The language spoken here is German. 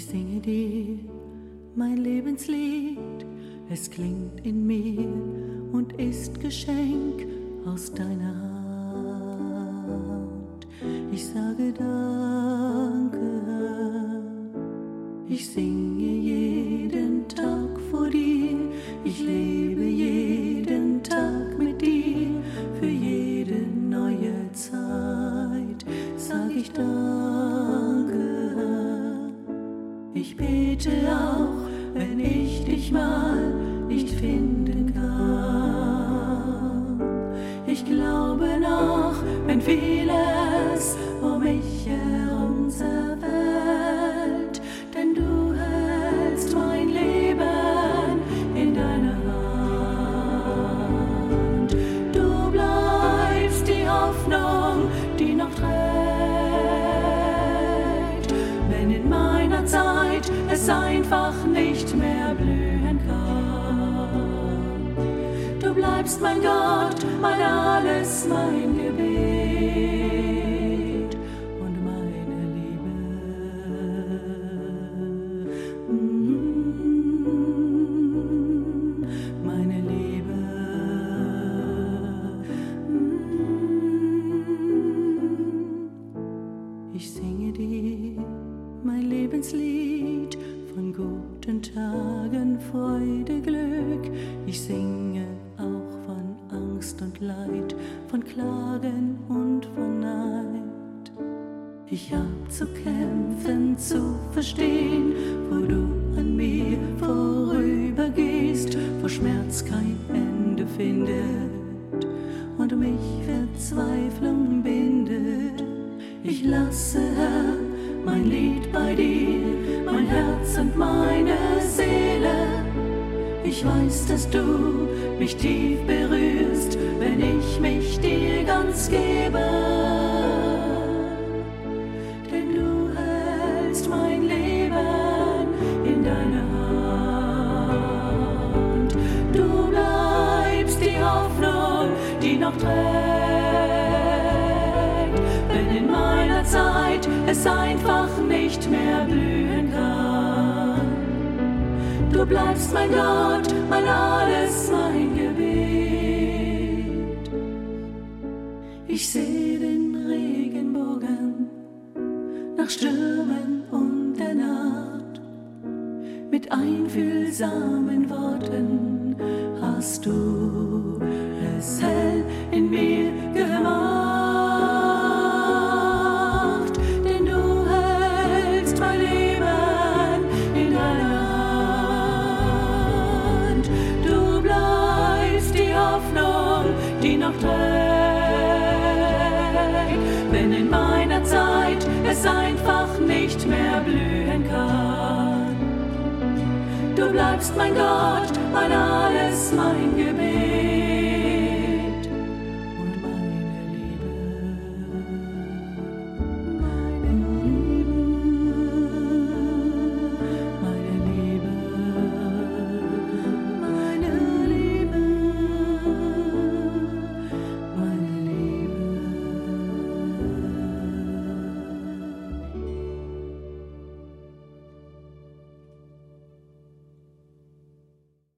singe dir mein Lebenslied, es klingt in mir und ist Geschenk aus deiner Hand. Ich sage Danke, ich singe jeden Tag vor dir, ich lebe jeden Tag mit dir, für jede neue Zeit sag ich Danke. Ich bete auch, wenn ich dich mal nicht finden kann. Ich glaube noch, wenn vieles um mich herum zerfällt, denn du hältst mein Leben in deiner Hand. Du bleibst die Hoffnung, die noch trägt, wenn in meiner Zeit es einfach nicht mehr blühen kann. Du bleibst mein Gott, mein alles, mein Gebet und meine Liebe. Mm, Meine Liebe. Mm. Ich singe dir mein Lebenslied guten Tagen, Freude, Glück. Ich singe auch von Angst und Leid, von Klagen und von Neid. Ich hab zu kämpfen, zu verstehen, wo du an mir vorübergehst, wo Schmerz kein Ende findet und mich Verzweiflung bindet. Ich lasse, Herr, mein Lied bei dir, und meine Seele. Ich weiß, dass du mich tief berührst, wenn ich mich dir ganz gebe. Denn du hältst mein Leben in deiner Hand. Du bleibst die Hoffnung, die noch trägt, wenn in meiner Zeit es einfach nicht mehr kann. Du bleibst mein Gott, mein alles, mein Gebet. Ich sehe den Regenbogen nach Stürmen und der Nacht. Mit einfühlsamen Worten hast du es hell noch trägt, wenn in meiner Zeit es einfach nicht mehr blühen kann. Du bleibst mein Gott, mein alles, mein Gebet.